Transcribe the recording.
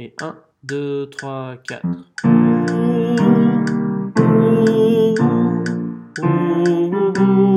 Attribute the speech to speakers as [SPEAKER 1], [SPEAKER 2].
[SPEAKER 1] Et 1, 2, 3, 4. Oh, oh, oh,